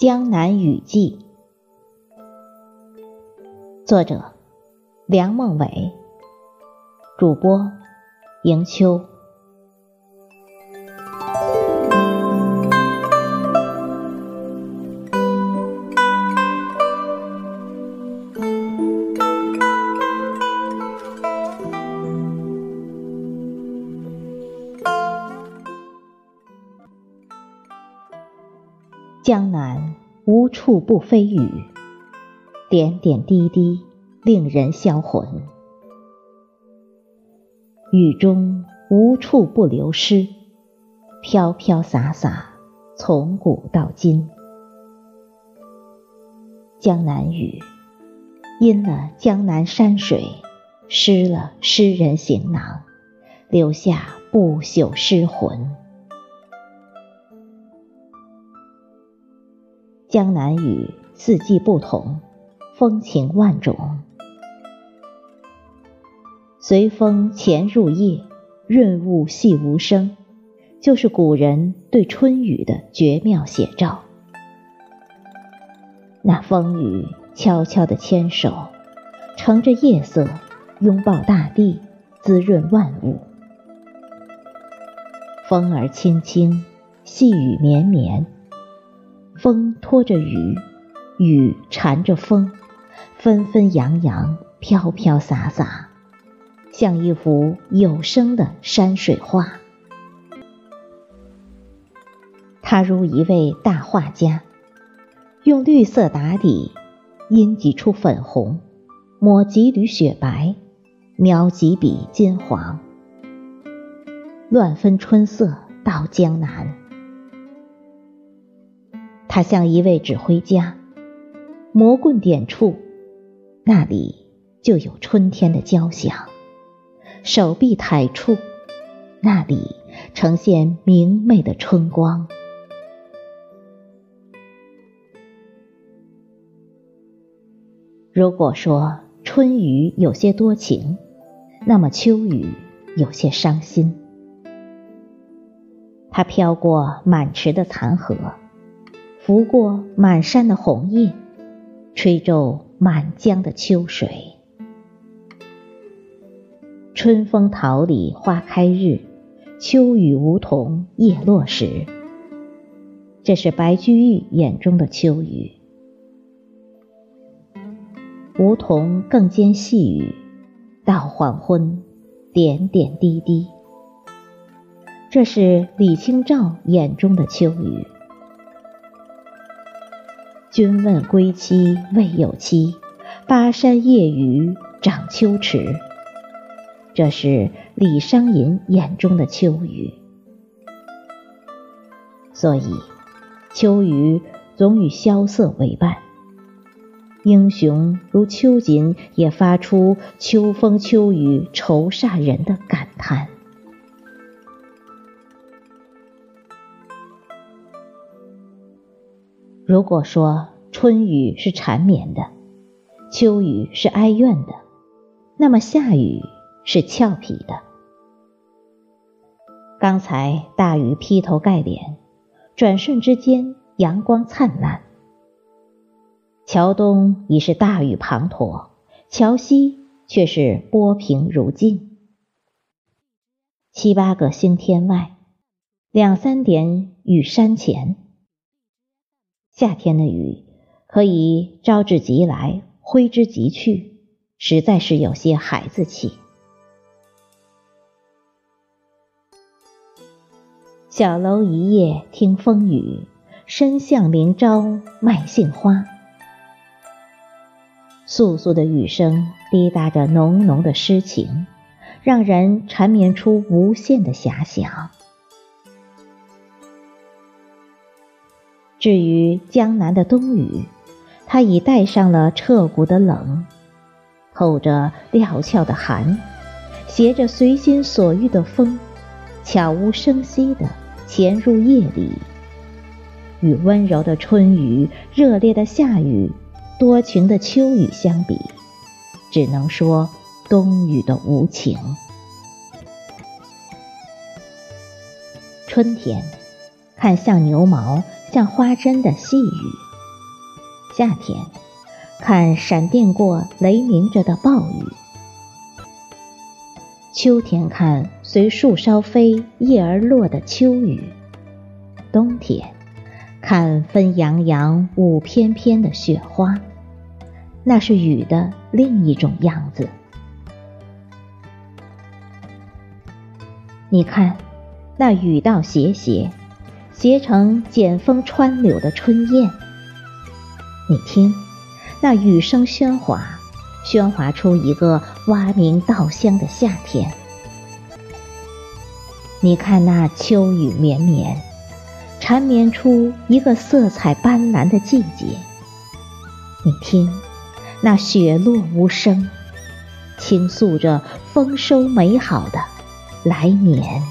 江南雨季》，作者梁梦伟，主播迎秋。江南无处不飞雨，点点滴滴令人销魂。雨中无处不流诗，飘飘洒洒从古到今。江南雨，阴了江南山水，湿了诗人行囊，留下不朽诗魂。江南雨四季不同，风情万种。随风潜入夜，润物细无声，就是古人对春雨的绝妙写照。那风雨悄悄的牵手，乘着夜色，拥抱大地，滋润万物。风儿轻轻，细雨绵绵。风拖着雨，雨缠着风，纷纷扬扬，飘飘洒洒，像一幅有声的山水画。他如一位大画家，用绿色打底，阴几处粉红，抹几缕雪白，描几笔金黄，乱分春色到江南。他像一位指挥家，魔棍点处，那里就有春天的交响；手臂抬处，那里呈现明媚的春光。如果说春雨有些多情，那么秋雨有些伤心。它飘过满池的残荷。拂过满山的红叶，吹皱满江的秋水。春风桃李花开日，秋雨梧桐叶落时。这是白居易眼中的秋雨。梧桐更兼细雨，到黄昏，点点滴滴。这是李清照眼中的秋雨。君问归期未有期，巴山夜雨涨秋池。这是李商隐眼中的秋雨。所以，秋雨总与萧瑟为伴。英雄如秋瑾也发出“秋风秋雨愁煞人”的感叹。如果说春雨是缠绵的，秋雨是哀怨的，那么夏雨是俏皮的。刚才大雨劈头盖脸，转瞬之间阳光灿烂。桥东已是大雨滂沱，桥西却是波平如镜。七八个星天外，两三点雨山前。夏天的雨可以招之即来，挥之即去，实在是有些孩子气。小楼一夜听风雨，深巷明朝卖杏花。簌簌的雨声滴答着浓浓的诗情，让人缠绵出无限的遐想。至于江南的冬雨，它已带上了彻骨的冷，透着料峭的寒，携着随心所欲的风，悄无声息地潜入夜里。与温柔的春雨、热烈的夏雨、多情的秋雨相比，只能说冬雨的无情。春天，看像牛毛。像花针的细雨，夏天，看闪电过、雷鸣着的暴雨；秋天看随树梢飞、叶儿落的秋雨；冬天看纷扬扬、舞翩翩的雪花。那是雨的另一种样子。你看，那雨道斜斜，结成剪风穿柳的春燕。你听，那雨声喧哗，喧哗出一个蛙鸣稻香的夏天。你看那秋雨绵绵，缠绵出一个色彩斑斓的季节。你听，那雪落无声，倾诉着丰收美好的。来年。